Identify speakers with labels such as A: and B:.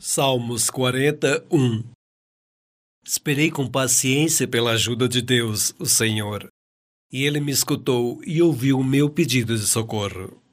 A: Salmos 41 Esperei com paciência pela ajuda de Deus, o Senhor, e Ele me escutou e ouviu o meu pedido de socorro.